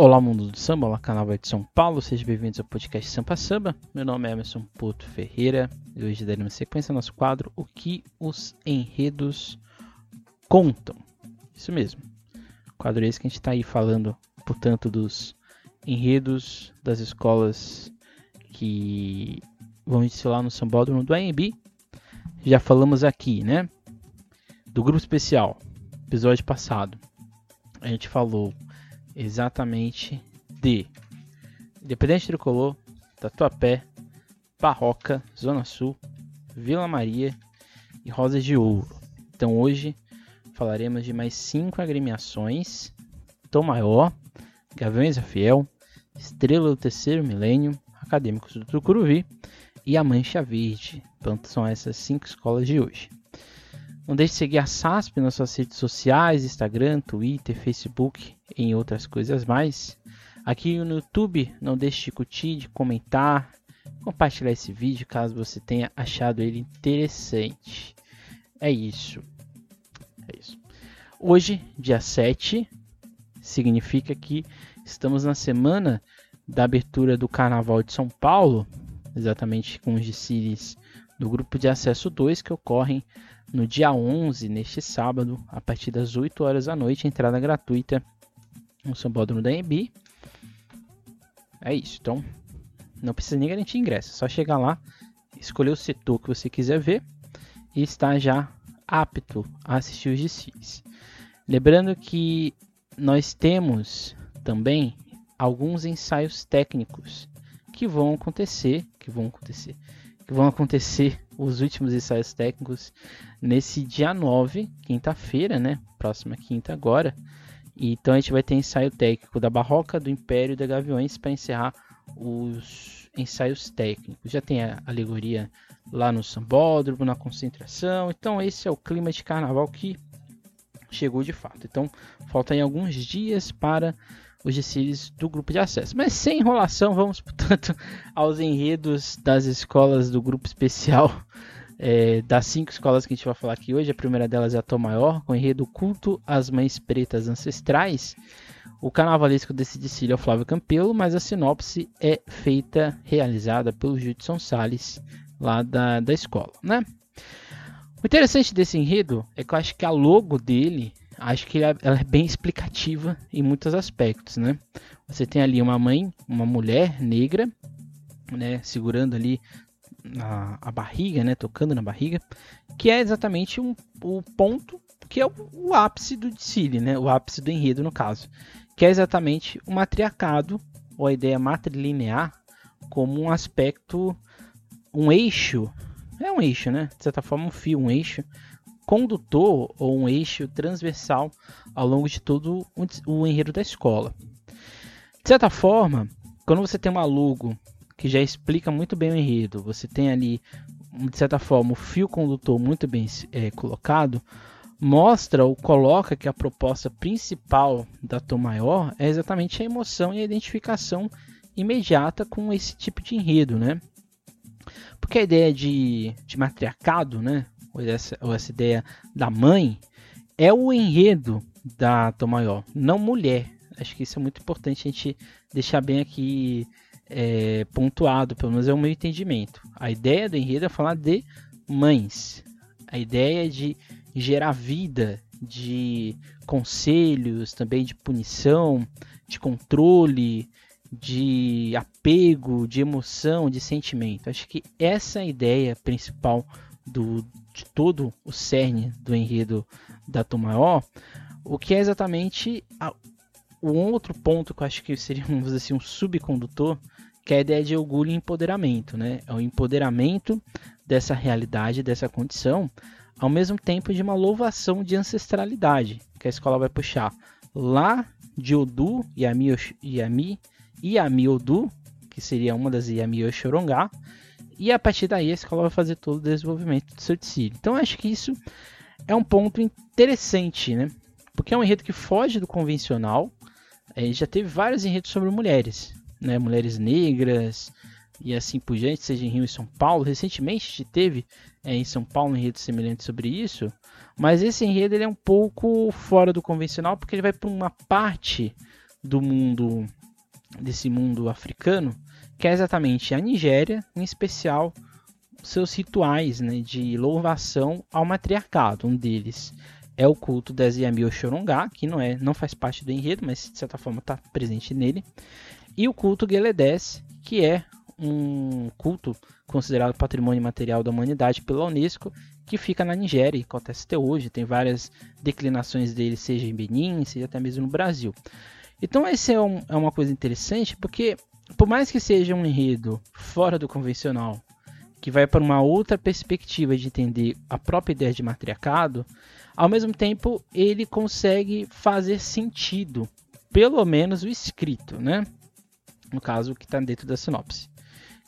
Olá, mundo do samba, olá, canal de São Paulo, sejam bem-vindos ao podcast Sampa Samba. Meu nome é Emerson Puto Ferreira e hoje daremos sequência ao nosso quadro O que os enredos contam. Isso mesmo, quadro esse que a gente está aí falando, portanto, dos enredos das escolas que vão desfilar no Sambódromo do AMB. Já falamos aqui, né? Do grupo especial, episódio passado. A gente falou exatamente de Independente Tricolor, Tatuapé, Barroca, Zona Sul, Vila Maria e Rosas de Ouro. Então hoje falaremos de mais cinco agremiações: Tom Maior, Gaviões da Fiel, Estrela do Terceiro Milênio, Acadêmicos do Tucuruvi e a Mancha Verde. Então são essas cinco escolas de hoje. Não deixe de seguir a SASP nas suas redes sociais, Instagram, Twitter, Facebook e outras coisas mais. Aqui no YouTube, não deixe de curtir, de comentar, compartilhar esse vídeo caso você tenha achado ele interessante. É isso. É isso. Hoje, dia 7, significa que estamos na semana da abertura do Carnaval de São Paulo, exatamente com os desfiles do grupo de acesso 2 que ocorrem no dia 11, neste sábado, a partir das 8 horas da noite, entrada gratuita no Sambódromo da EB. É isso, então não precisa nem garantir ingresso, é só chegar lá, escolher o setor que você quiser ver e estar já apto a assistir os desfiles. Lembrando que nós temos também alguns ensaios técnicos que vão acontecer, que vão acontecer, que vão acontecer os últimos ensaios técnicos nesse dia 9, quinta-feira, né? Próxima quinta agora. Então a gente vai ter ensaio técnico da Barroca, do Império e da Gaviões para encerrar os ensaios técnicos. Já tem a alegoria lá no Sambódromo, na concentração. Então esse é o clima de carnaval que chegou de fato. Então faltam alguns dias para os desfiles do grupo de acesso. Mas sem enrolação, vamos, portanto, aos enredos das escolas do grupo especial. É, das cinco escolas que a gente vai falar aqui hoje, a primeira delas é a Tom Maior, com o enredo Culto às Mães Pretas Ancestrais. O carnavalesco desse desfile é o Flávio Campelo, mas a sinopse é feita, realizada pelo Judson Salles, lá da, da escola, né? O interessante desse enredo é que eu acho que a logo dele acho que ela é bem explicativa em muitos aspectos, né? Você tem ali uma mãe, uma mulher negra, né, segurando ali a, a barriga, né, tocando na barriga, que é exatamente um, o ponto que é o, o ápice do desfile, né, o ápice do enredo no caso, que é exatamente o matriarcado ou a ideia matrilinear como um aspecto, um eixo, é um eixo, né, de certa forma um fio, um eixo condutor ou um eixo transversal ao longo de todo o enredo da escola. De certa forma, quando você tem uma logo que já explica muito bem o enredo, você tem ali, de certa forma, o fio condutor muito bem é, colocado, mostra ou coloca que a proposta principal da Tom Maior é exatamente a emoção e a identificação imediata com esse tipo de enredo, né? Porque a ideia de, de matriarcado, né? Ou essa, ideia da mãe, é o enredo da Tom Maior, não mulher. Acho que isso é muito importante a gente deixar bem aqui é, pontuado, pelo menos é o meu entendimento. A ideia do enredo é falar de mães. A ideia é de gerar vida, de conselhos, também de punição, de controle, de apego, de emoção, de sentimento. Acho que essa é a ideia principal do, de todo o cerne do enredo da Tom Maior, o que é exatamente a, o outro ponto que eu acho que seria vamos assim, um subcondutor, que é a ideia de orgulho e empoderamento. Né? É o empoderamento dessa realidade, dessa condição, ao mesmo tempo de uma louvação de ancestralidade, que a escola vai puxar lá de Odu, Yami, Yami, Yami Odu, que seria uma das Yami Oxorongá, e a partir daí a escola vai fazer todo o desenvolvimento do seu desfile. Então acho que isso é um ponto interessante, né? Porque é um enredo que foge do convencional. É, já teve vários enredos sobre mulheres, né? Mulheres negras e assim por diante, seja em Rio e São Paulo. Recentemente teve é, em São Paulo um enredo semelhante sobre isso. Mas esse enredo ele é um pouco fora do convencional porque ele vai para uma parte do mundo desse mundo africano, que é exatamente a Nigéria, em especial seus rituais né, de louvação ao matriarcado. Um deles é o culto das Yami Oxorongá, que não, é, não faz parte do enredo, mas de certa forma está presente nele. E o culto Geledés, que é um culto considerado patrimônio material da humanidade pela Unesco, que fica na Nigéria, e acontece até hoje. Tem várias declinações dele, seja em Benin, seja até mesmo no Brasil. Então, essa é, um, é uma coisa interessante, porque por mais que seja um enredo fora do convencional, que vai para uma outra perspectiva de entender a própria ideia de matriarcado, ao mesmo tempo ele consegue fazer sentido, pelo menos o escrito, né? No caso, que está dentro da sinopse.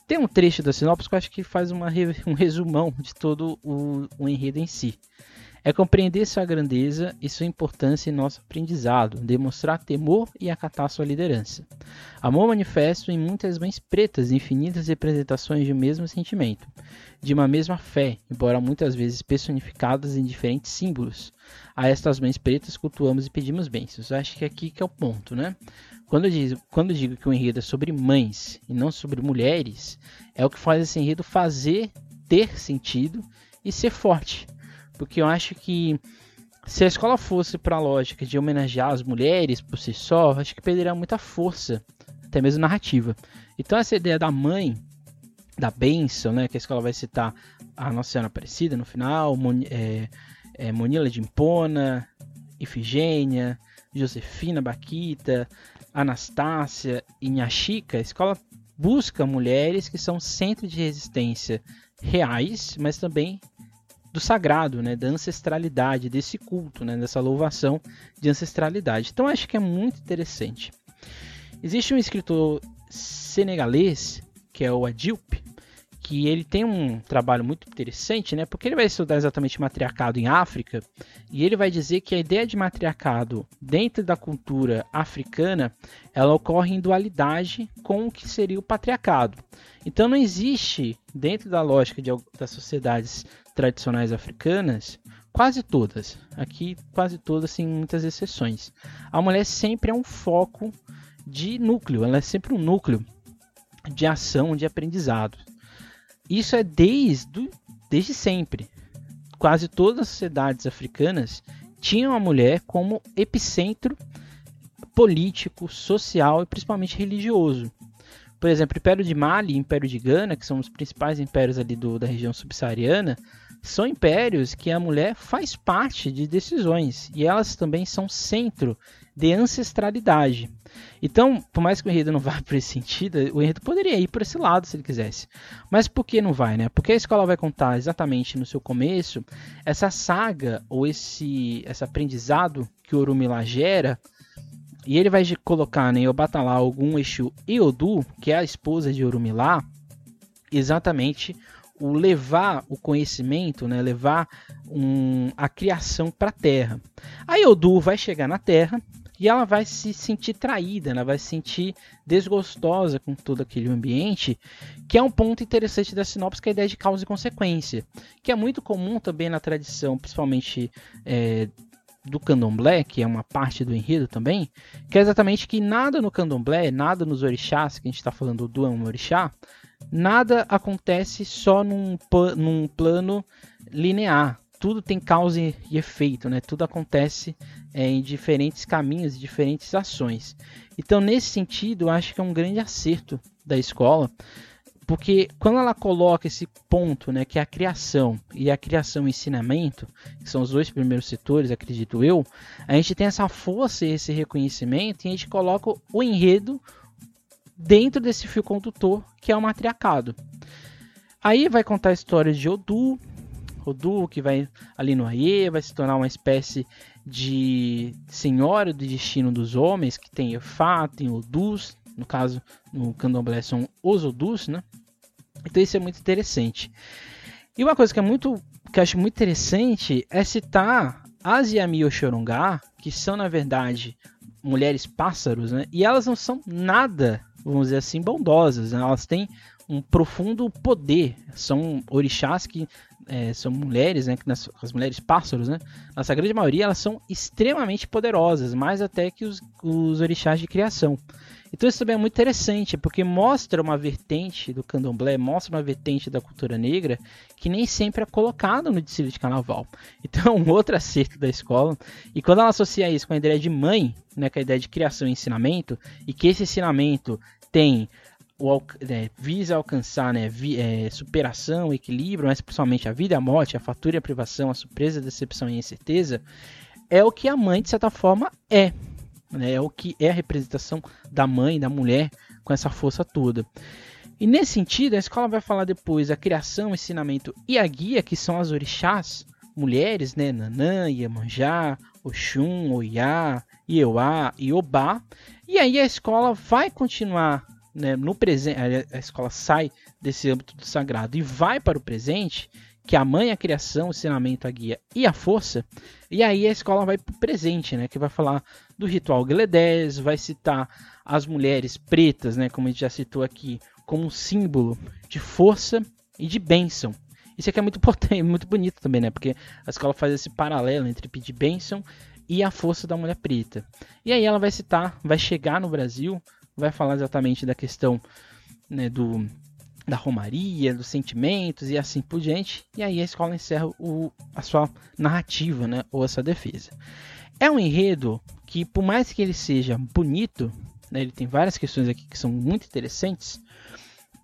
Tem um trecho da sinopse que eu acho que faz uma, um resumão de todo o, o enredo em si. É compreender sua grandeza e sua importância em nosso aprendizado, demonstrar temor e acatar sua liderança. Amor manifesto em muitas mães pretas, infinitas representações de um mesmo sentimento, de uma mesma fé, embora muitas vezes personificadas em diferentes símbolos. A estas mães pretas cultuamos e pedimos bênçãos. Acho que aqui que é o ponto, né? Quando eu, digo, quando eu digo que o enredo é sobre mães e não sobre mulheres, é o que faz esse enredo fazer ter sentido e ser forte. Porque eu acho que se a escola fosse para a lógica de homenagear as mulheres por si só, acho que perderia muita força, até mesmo narrativa. Então essa ideia da mãe, da bênção, né, que a escola vai citar a Nossa Senhora Aparecida no final, Mon é, é, Monila de Impona, Ifigênia, Josefina Baquita, Anastácia e Nhashika, a escola busca mulheres que são centro de resistência reais, mas também do sagrado, né, da ancestralidade, desse culto, né, dessa louvação de ancestralidade. Então acho que é muito interessante. Existe um escritor senegalês, que é o Adilp, que ele tem um trabalho muito interessante, né? Porque ele vai estudar exatamente matriarcado em África e ele vai dizer que a ideia de matriarcado dentro da cultura africana, ela ocorre em dualidade com o que seria o patriarcado. Então não existe dentro da lógica de, das sociedades tradicionais africanas, quase todas, aqui quase todas, sem muitas exceções, a mulher sempre é um foco de núcleo, ela é sempre um núcleo de ação, de aprendizado. Isso é desde, desde sempre. Quase todas as sociedades africanas tinham a mulher como epicentro político, social e principalmente religioso. Por exemplo, o Império de Mali e o Império de Gana, que são os principais impérios ali do, da região subsaariana, são impérios que a mulher faz parte de decisões e elas também são centro de ancestralidade. Então, por mais que o enredo não vá por esse sentido, o enredo poderia ir por esse lado se ele quisesse. Mas por que não vai, né? Porque a escola vai contar exatamente no seu começo essa saga ou esse, esse aprendizado que o Orumila gera e ele vai colocar né, Obatalá algum Exu Eodu, que é a esposa de Orumilá, exatamente o levar o conhecimento, né, levar um, a criação para a Terra. A Yodu vai chegar na Terra e ela vai se sentir traída, ela vai se sentir desgostosa com todo aquele ambiente, que é um ponto interessante da sinopse, que é a ideia de causa e consequência, que é muito comum também na tradição, principalmente é, do candomblé, que é uma parte do enredo também, que é exatamente que nada no candomblé, nada nos orixás, que a gente está falando do é um orixá, nada acontece só num, num plano linear. Tudo tem causa e efeito, né? Tudo acontece é, em diferentes caminhos, diferentes ações. Então, nesse sentido, acho que é um grande acerto da escola, porque quando ela coloca esse ponto, né, que é a criação e a criação e ensinamento, que são os dois primeiros setores, acredito eu, a gente tem essa força e esse reconhecimento e a gente coloca o enredo dentro desse fio condutor que é o matriarcado. Aí vai contar a história de Odu, Odu que vai ali no Aie, vai se tornar uma espécie de senhora do destino dos homens, que tem Efá, tem Odus, no caso no candomblé são os Odus, né? Então isso é muito interessante. E uma coisa que é muito que eu acho muito interessante é citar as Yami Oxorongá, que são na verdade mulheres pássaros, né? E elas não são nada vamos dizer assim, bondosas. Né? Elas têm um profundo poder. São orixás que é, são mulheres, né? As mulheres pássaros, né? Nossa grande maioria elas são extremamente poderosas, mais até que os, os orixás de criação. Então isso também é muito interessante, porque mostra uma vertente do candomblé, mostra uma vertente da cultura negra que nem sempre é colocada no desfile de carnaval. Então, um outro acerto da escola. E quando ela associa isso com a ideia de mãe, né, com a ideia de criação e ensinamento, e que esse ensinamento tem o, é, visa alcançar né, vi, é, superação, equilíbrio, mas principalmente a vida a morte, a fatura e a privação, a surpresa, a decepção e a incerteza, é o que a mãe, de certa forma, é. Né, é o que é a representação da mãe, da mulher, com essa força toda. E nesse sentido, a escola vai falar depois a criação, o ensinamento e a guia, que são as orixás, mulheres, né? Nanã, Iemanjá, Oxum, Oiá, Ieuá e Obá. E aí a escola vai continuar né, no presente, a escola sai desse âmbito do sagrado e vai para o presente, que a mãe, a criação, o ensinamento, a guia e a força, e aí a escola vai para o presente, né, que vai falar do ritual Gueledés, vai citar as mulheres pretas, né, como a gente já citou aqui, como um símbolo de força e de bênção. Isso aqui é muito importante, muito bonito também, né, porque a escola faz esse paralelo entre pedir bênção e a força da mulher preta. E aí ela vai citar, vai chegar no Brasil vai falar exatamente da questão né, do, da romaria, dos sentimentos e assim por diante. E aí a escola encerra o, a sua narrativa, né, ou a sua defesa. É um enredo que, por mais que ele seja bonito, né, ele tem várias questões aqui que são muito interessantes.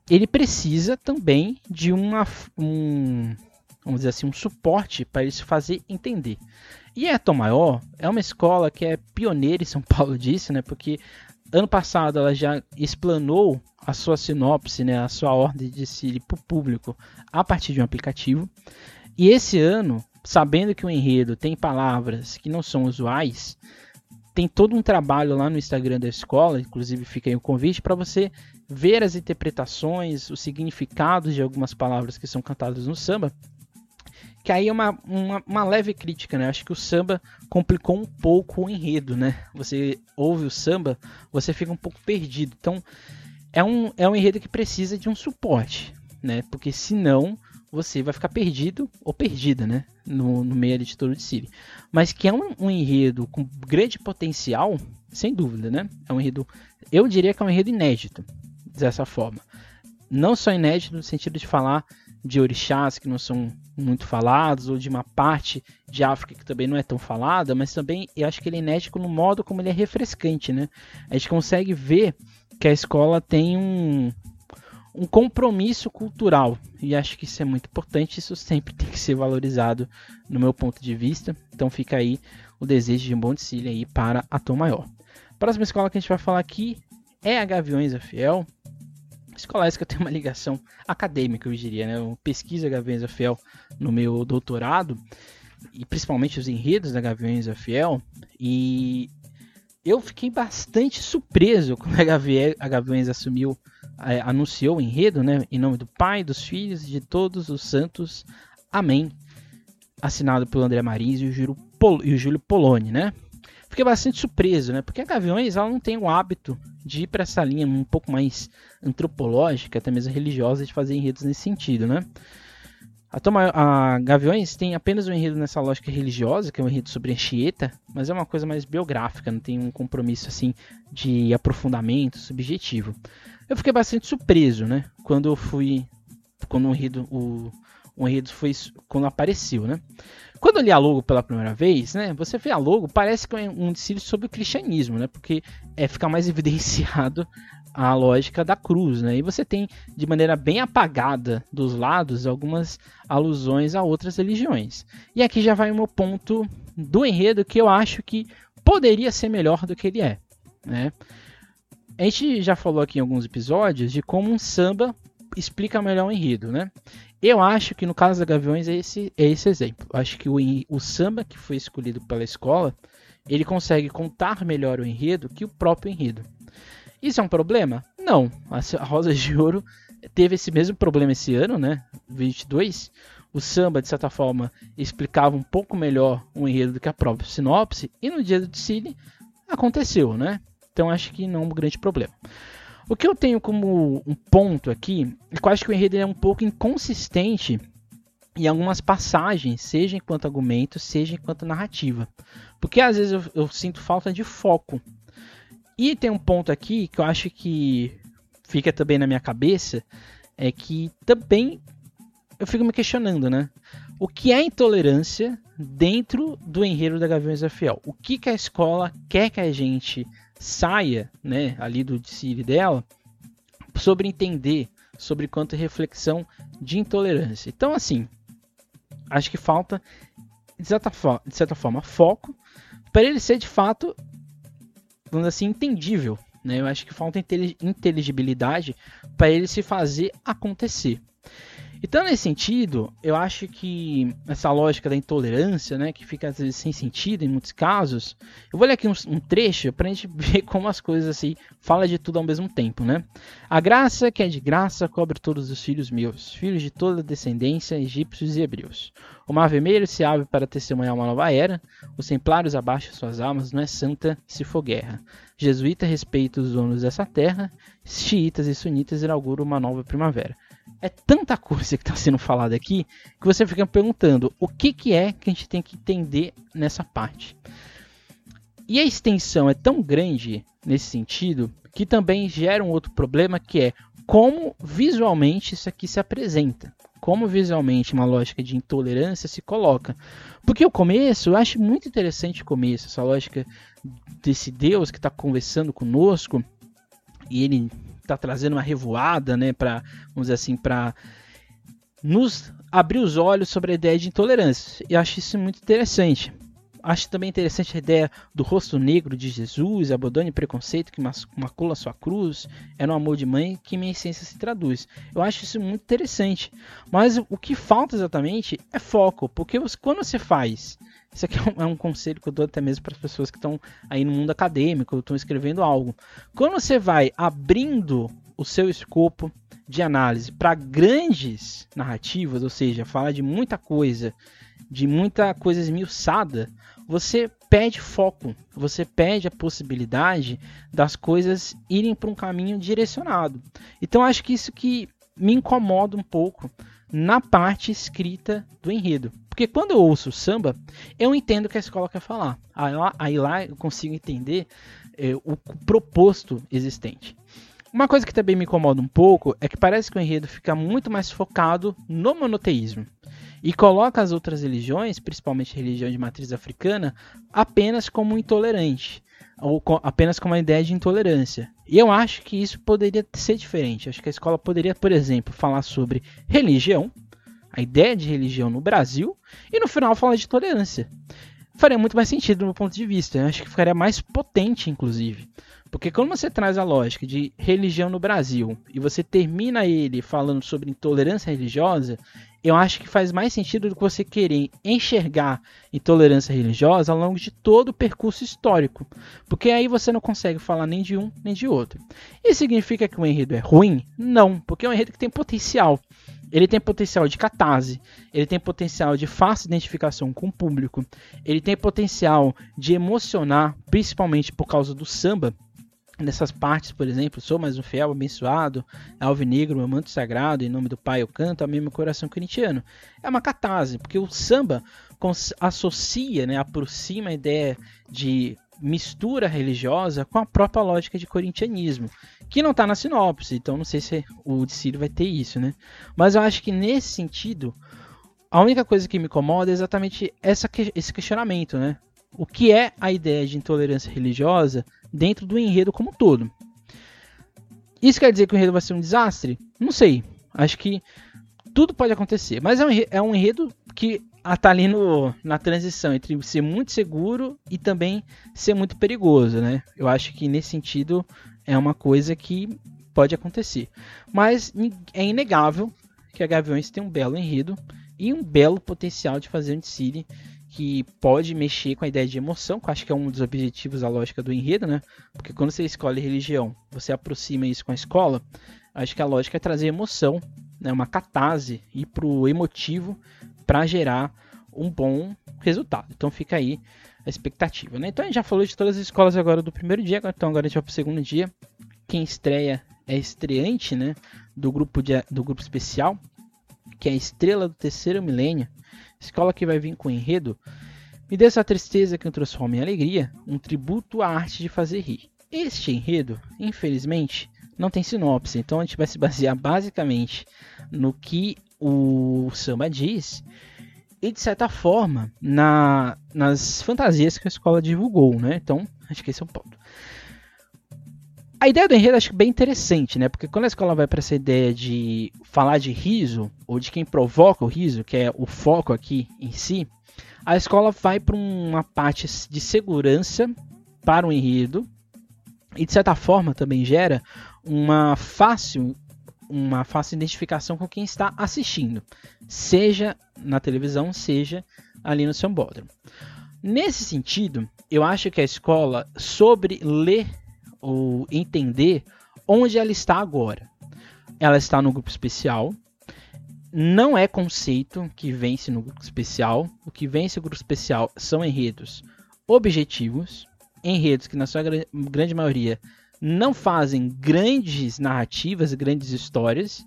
Ele precisa também de uma, um, vamos dizer assim, um suporte para ele se fazer entender. E a Tom Maior é uma escola que é pioneira em São Paulo disso, né? Porque ano passado ela já explanou a sua sinopse, né, a sua ordem de Siri para o público a partir de um aplicativo. E esse ano, sabendo que o enredo tem palavras que não são usuais, tem todo um trabalho lá no Instagram da escola, inclusive fica aí o convite para você ver as interpretações, os significados de algumas palavras que são cantadas no samba que aí é uma, uma, uma, leve crítica, né? Acho que o samba complicou um pouco o enredo, né? Você ouve o samba, você fica um pouco perdido. Então, é um, é um enredo que precisa de um suporte, né? Porque senão você vai ficar perdido ou perdida, né? No, no meio de todo de Siri. Mas que é um, um, enredo com grande potencial, sem dúvida, né? É um enredo, eu diria que é um enredo inédito, dessa forma. Não só inédito no sentido de falar de orixás que não são muito falados, ou de uma parte de África que também não é tão falada, mas também eu acho que ele é inédito no modo como ele é refrescante, né? A gente consegue ver que a escola tem um, um compromisso cultural, e acho que isso é muito importante, isso sempre tem que ser valorizado no meu ponto de vista, então fica aí o desejo de um bom desfile aí para a Tom Maior. Próxima escola que a gente vai falar aqui é a Gaviões da Fiel, escolares que eu tenho uma ligação acadêmica, eu diria, né? Eu pesquiso a Gaviões da Fiel no meu doutorado, e principalmente os enredos da Gaviões da Fiel, e eu fiquei bastante surpreso quando a, Gaviel, a Gaviões assumiu, é, anunciou o enredo, né? Em nome do Pai, dos Filhos e de todos os santos. Amém. Assinado pelo André Marins e o Júlio, Pol e o Júlio Poloni, né? Fiquei bastante surpreso, né? Porque a Gaviões ela não tem o hábito de ir para essa linha um pouco mais antropológica, até mesmo religiosa, de fazer enredos nesse sentido, né? A, Toma, a Gaviões tem apenas um enredo nessa lógica religiosa, que é um enredo sobre Anchieta, mas é uma coisa mais biográfica, não tem um compromisso assim de aprofundamento subjetivo. Eu fiquei bastante surpreso, né? Quando eu fui, quando o enredo, o, o enredo foi quando apareceu, né? Quando eu li a logo pela primeira vez, né, você vê a logo, parece que é um desfile sobre o cristianismo, né, porque é fica mais evidenciado a lógica da cruz, né, e você tem de maneira bem apagada dos lados algumas alusões a outras religiões. E aqui já vai o meu ponto do enredo que eu acho que poderia ser melhor do que ele é, né. A gente já falou aqui em alguns episódios de como um samba explica melhor o enredo, né? Eu acho que no caso da Gaviões é esse, é esse exemplo. Acho que o, o samba que foi escolhido pela escola, ele consegue contar melhor o enredo que o próprio enredo. Isso é um problema? Não. A Rosa de Ouro teve esse mesmo problema esse ano, né? 22. O samba, de certa forma, explicava um pouco melhor o enredo do que a própria sinopse. E no dia do desfile aconteceu, né? Então acho que não é um grande problema. O que eu tenho como um ponto aqui é que eu acho que o enredo é um pouco inconsistente em algumas passagens, seja enquanto argumento, seja enquanto narrativa. Porque às vezes eu, eu, sinto falta de foco. E tem um ponto aqui que eu acho que fica também na minha cabeça, é que também eu fico me questionando, né? O que é intolerância dentro do enredo da Gaviões da? O que, que a escola quer que a gente saia, né, ali do Siri dela, sobre entender, sobre quanto reflexão de intolerância. Então, assim, acho que falta, de certa, forma, de certa forma foco para ele ser de fato, vamos assim, entendível. Né? Eu acho que falta inteligibilidade para ele se fazer acontecer. Então, nesse sentido, eu acho que essa lógica da intolerância, né, que fica às vezes sem sentido em muitos casos, eu vou ler aqui um, um trecho para a gente ver como as coisas assim fala de tudo ao mesmo tempo, né? A graça que é de graça cobre todos os filhos meus, filhos de toda descendência, egípcios e hebreus. O mar vermelho se abre para testemunhar uma nova era, os templários abaixam suas almas, não é santa se for guerra. Jesuíta respeita os donos dessa terra, xiitas e sunitas inauguram uma nova primavera é tanta coisa que está sendo falada aqui que você fica perguntando o que, que é que a gente tem que entender nessa parte. E a extensão é tão grande nesse sentido que também gera um outro problema que é como visualmente isso aqui se apresenta. Como visualmente uma lógica de intolerância se coloca. Porque o começo, eu acho muito interessante o começo, essa lógica desse Deus que está conversando conosco e ele está trazendo uma revoada, né, para vamos dizer assim, para nos abrir os olhos sobre a ideia de intolerância. E acho isso muito interessante. Acho também interessante a ideia do rosto negro de Jesus, abandone preconceito que macula sua cruz, é no amor de mãe que minha essência se traduz. Eu acho isso muito interessante. Mas o que falta exatamente é foco, porque quando você faz isso aqui é, é um conselho que eu dou até mesmo para as pessoas que estão aí no mundo acadêmico, estão escrevendo algo. Quando você vai abrindo o seu escopo de análise para grandes narrativas, ou seja, falar de muita coisa, de muita coisa esmiuçada, você perde foco, você perde a possibilidade das coisas irem para um caminho direcionado. Então acho que isso que me incomoda um pouco na parte escrita do enredo. Porque quando eu ouço samba, eu entendo o que a escola quer falar. Aí lá, aí lá eu consigo entender é, o proposto existente. Uma coisa que também me incomoda um pouco é que parece que o enredo fica muito mais focado no monoteísmo e coloca as outras religiões, principalmente a religião de matriz africana, apenas como intolerante ou apenas com uma ideia de intolerância. E eu acho que isso poderia ser diferente. Acho que a escola poderia, por exemplo, falar sobre religião, a ideia de religião no Brasil e no final falar de tolerância. Faria muito mais sentido do meu ponto de vista. Eu acho que ficaria mais potente, inclusive. Porque quando você traz a lógica de religião no Brasil e você termina ele falando sobre intolerância religiosa, eu acho que faz mais sentido do que você querer enxergar intolerância religiosa ao longo de todo o percurso histórico. Porque aí você não consegue falar nem de um nem de outro. Isso significa que o enredo é ruim? Não, porque é um enredo que tem potencial. Ele tem potencial de catarse, ele tem potencial de fácil identificação com o público, ele tem potencial de emocionar, principalmente por causa do samba. Nessas partes, por exemplo, sou mais um fiel abençoado, alvinegro, meu manto sagrado, em nome do Pai eu canto, a meu coração corintiano. É uma catarse, porque o samba associa, né, aproxima a ideia de mistura religiosa com a própria lógica de corintianismo, que não está na sinopse, então não sei se o Dicílio vai ter isso, né? Mas eu acho que nesse sentido, a única coisa que me incomoda é exatamente essa, esse questionamento, né? O que é a ideia de intolerância religiosa dentro do enredo como um todo? Isso quer dizer que o enredo vai ser um desastre? Não sei. Acho que tudo pode acontecer, mas é um, é um enredo que está ali no, na transição entre ser muito seguro e também ser muito perigoso, né? Eu acho que nesse sentido é uma coisa que pode acontecer. Mas é inegável que a Gaviões tem um belo enredo e um belo potencial de fazer um City que pode mexer com a ideia de emoção, que eu acho que é um dos objetivos da lógica do enredo, né? Porque quando você escolhe religião, você aproxima isso com a escola, acho que a lógica é trazer emoção, né? uma catarse, ir pro emotivo para gerar um bom resultado. Então fica aí a expectativa. Né? Então a gente já falou de todas as escolas agora do primeiro dia, então agora a gente vai para o segundo dia. Quem estreia é estreante né? do, grupo de, do grupo especial. que é a estrela do terceiro milênio, escola que vai vir com enredo Me dê essa tristeza que eu transforma em alegria, um tributo à arte de fazer rir. Este enredo, infelizmente, não tem sinopse, então a gente vai se basear basicamente no que o samba diz e de certa forma na, nas fantasias que a escola divulgou, né? Então acho que esse é o ponto. A ideia do enredo acho bem interessante, né? Porque quando a escola vai para essa ideia de falar de riso ou de quem provoca o riso, que é o foco aqui em si, a escola vai para uma parte de segurança para o enredo e de certa forma também gera uma fácil uma fácil identificação com quem está assistindo, seja na televisão, seja ali no seu bódromo. Nesse sentido, eu acho que a escola sobre ler ou entender onde ela está agora. Ela está no grupo especial. Não é conceito que vence no grupo especial. O que vence o grupo especial são enredos objetivos, enredos que na sua grande maioria não fazem grandes narrativas, grandes histórias,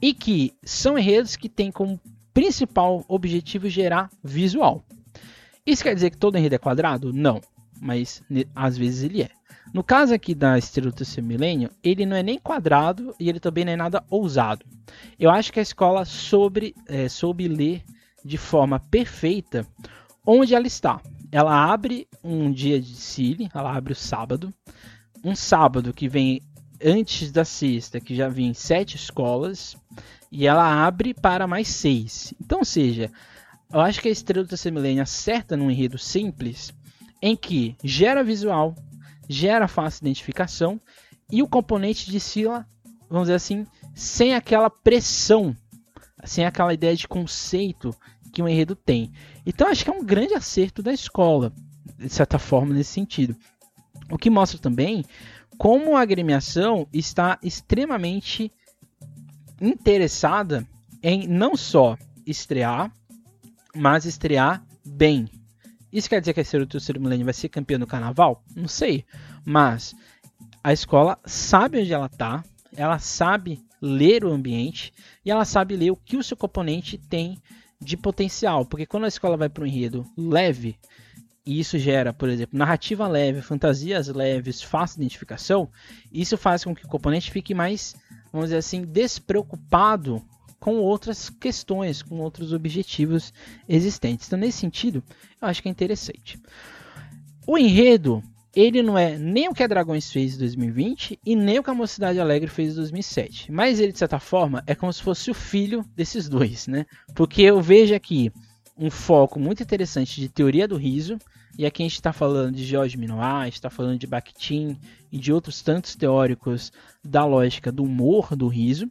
e que são enredos que têm como principal objetivo gerar visual. Isso quer dizer que todo enredo é quadrado? Não, mas às vezes ele é. No caso aqui da Estrela do Terceiro Milênio, ele não é nem quadrado e ele também não é nada ousado. Eu acho que a escola soube, é, soube ler de forma perfeita onde ela está. Ela abre um dia de Cile, ela abre o sábado, um sábado que vem antes da sexta, que já vem sete escolas, e ela abre para mais seis. Então, ou seja, eu acho que a Estrela do Milênio acerta num enredo simples, em que gera visual, gera fácil identificação, e o componente de Sila, vamos dizer assim, sem aquela pressão, sem aquela ideia de conceito que o enredo tem. Então acho que é um grande acerto da escola, de certa forma, nesse sentido. O que mostra também como a agremiação está extremamente interessada em não só estrear, mas estrear bem. Isso quer dizer que a Estrela Terceiro Milênio vai ser campeã do carnaval? Não sei. Mas a escola sabe onde ela está, ela sabe ler o ambiente e ela sabe ler o que o seu componente tem de potencial. Porque quando a escola vai para um enredo leve, e isso gera, por exemplo, narrativa leve, fantasias leves, fácil identificação, isso faz com que o componente fique mais, vamos dizer assim, despreocupado com outras questões, com outros objetivos existentes. Então, nesse sentido, eu acho que é interessante. O enredo, ele não é nem o que a Dragões fez em 2020 e nem o que a Mocidade Alegre fez em 2007. Mas ele, de certa forma, é como se fosse o filho desses dois, né? Porque eu vejo aqui um foco muito interessante de teoria do riso, e aqui a gente está falando de George Minoir, está falando de Bakhtin e de outros tantos teóricos da lógica do humor do riso.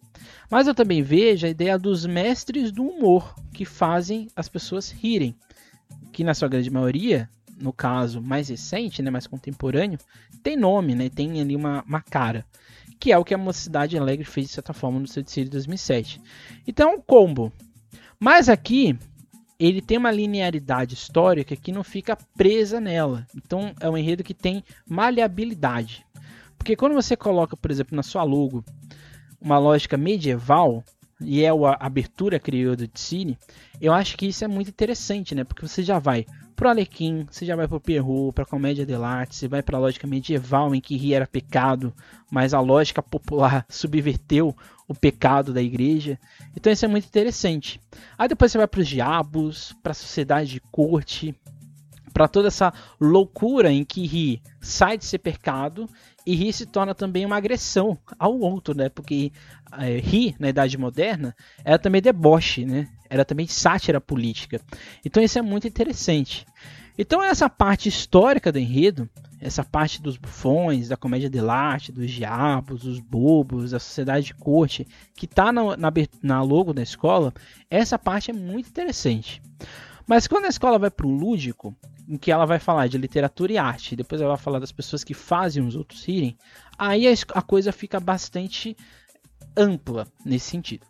Mas eu também vejo a ideia dos mestres do humor que fazem as pessoas rirem, que na sua grande maioria, no caso mais recente, né, mais contemporâneo, tem nome, né, tem ali uma, uma cara, que é o que a Mocidade Alegre fez de certa forma no seu de 2007. Então é combo. Mas aqui ele tem uma linearidade histórica que não fica presa nela. Então é um enredo que tem maleabilidade. Porque quando você coloca, por exemplo, na sua logo uma lógica medieval e é a abertura crioula de cine, eu acho que isso é muito interessante, né? Porque você já vai pro Alequim, você já vai pro Perrault, pra comédia dell'arte, você vai pra lógica medieval em que rir era pecado, mas a lógica popular subverteu o pecado da igreja. Então isso é muito interessante. Aí depois você vai para os diabos, para a sociedade de corte, para toda essa loucura em que rir sai de ser pecado e rir se torna também uma agressão ao outro, né? Porque é, na Idade Moderna era também deboche, né? Era também sátira política. Então isso é muito interessante. Então essa parte histórica do enredo, essa parte dos bufões, da comédia dell'arte, dos diabos, dos bobos, da sociedade de corte, que está na, na, na, logo da escola, essa parte é muito interessante. Mas quando a escola vai para o lúdico, em que ela vai falar de literatura e arte, depois ela vai falar das pessoas que fazem os outros rirem, aí a, a coisa fica bastante ampla nesse sentido.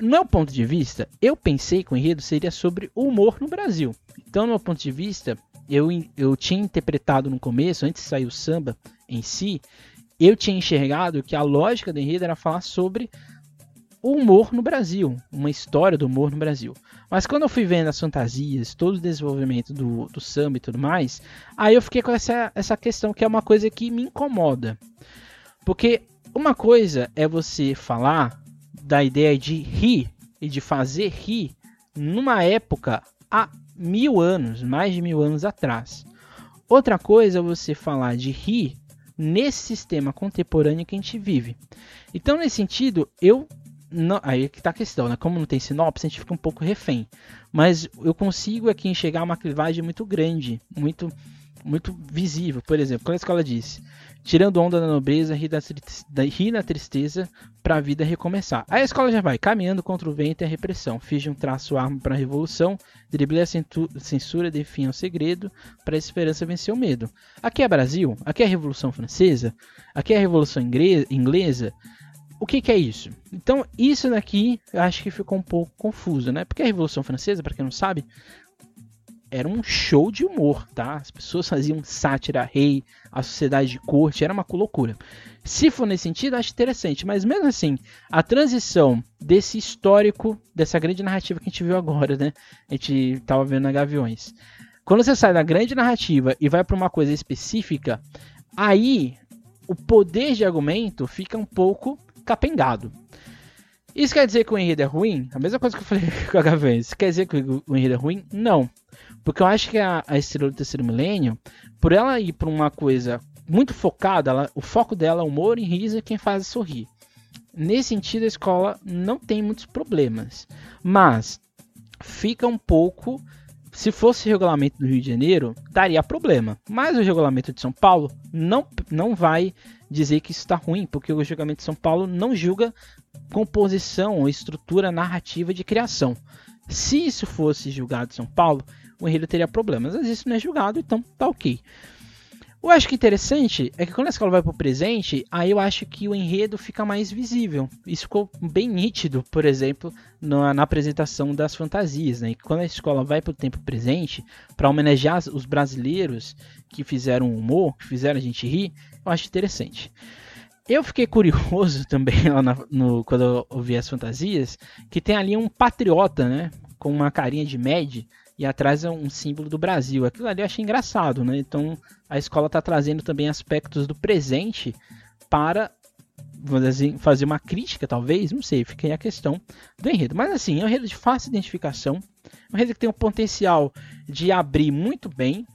No meu ponto de vista, eu pensei que o enredo seria sobre o humor no Brasil. Então, no meu ponto de vista, eu, eu tinha interpretado no começo, antes de sair o samba em si, eu tinha enxergado que a lógica do enredo era falar sobre o humor no Brasil, uma história do humor no Brasil. Mas quando eu fui vendo as fantasias, todo o desenvolvimento do, do samba e tudo mais, aí eu fiquei com essa, essa questão que é uma coisa que me incomoda. Porque uma coisa é você falar da ideia de rir e de fazer rir numa época há mil anos, mais de mil anos atrás. Outra coisa é você falar de rir nesse sistema contemporâneo que a gente vive. Então, nesse sentido, eu não, aí que tá a questão, né? Como não tem sinopse, a gente fica um pouco refém. Mas eu consigo aqui enxergar uma clivagem muito grande, muito muito visível. Por exemplo, quando a escola diz: tirando onda da nobreza, ri, da, ri na tristeza para a vida recomeçar. A escola já vai caminhando contra o vento e a repressão. Finge um traço arma para a revolução, drible a censura, define o segredo, para a esperança vencer o medo. Aqui é Brasil, aqui é a Revolução Francesa, aqui é a Revolução Inglesa. O que, que é isso? Então, isso daqui eu acho que ficou um pouco confuso, né? Porque a Revolução Francesa, para quem não sabe, era um show de humor, tá? As pessoas faziam sátira, rei, a sociedade de corte, era uma loucura. Se for nesse sentido, acho interessante, mas mesmo assim, a transição desse histórico, dessa grande narrativa que a gente viu agora, né? A gente tava vendo na Gaviões. Quando você sai da grande narrativa e vai para uma coisa específica, aí o poder de argumento fica um pouco capengado. Isso quer dizer que o enredo é ruim? A mesma coisa que eu falei com a Gaviões. Quer dizer que o enredo é ruim? Não. Porque eu acho que a, a estrela do terceiro milênio, por ela ir para uma coisa muito focada, ela, o foco dela é humor e riso é quem faz sorrir. Nesse sentido, a escola não tem muitos problemas. Mas fica um pouco. Se fosse regulamento do Rio de Janeiro, daria problema. Mas o regulamento de São Paulo não, não vai dizer que isso está ruim, porque o regulamento de São Paulo não julga composição ou estrutura narrativa de criação. Se isso fosse julgado em São Paulo, o enredo teria problemas. Mas isso não é julgado, então tá ok. Eu acho que interessante é que quando a escola vai para o presente, aí eu acho que o enredo fica mais visível. Isso ficou bem nítido, por exemplo, na, na apresentação das fantasias. Né? quando a escola vai para o tempo presente, para homenagear os brasileiros que fizeram humor, que fizeram a gente rir, eu acho interessante. Eu fiquei curioso também lá na, no, quando eu ouvi as fantasias, que tem ali um patriota, né? Com uma carinha de Mad, e atrás é um símbolo do Brasil. Aquilo ali eu achei engraçado, né? Então a escola está trazendo também aspectos do presente para assim, fazer uma crítica, talvez, não sei, fica aí a questão do enredo. Mas assim, é um enredo de fácil identificação, é um enredo que tem um potencial de abrir muito bem.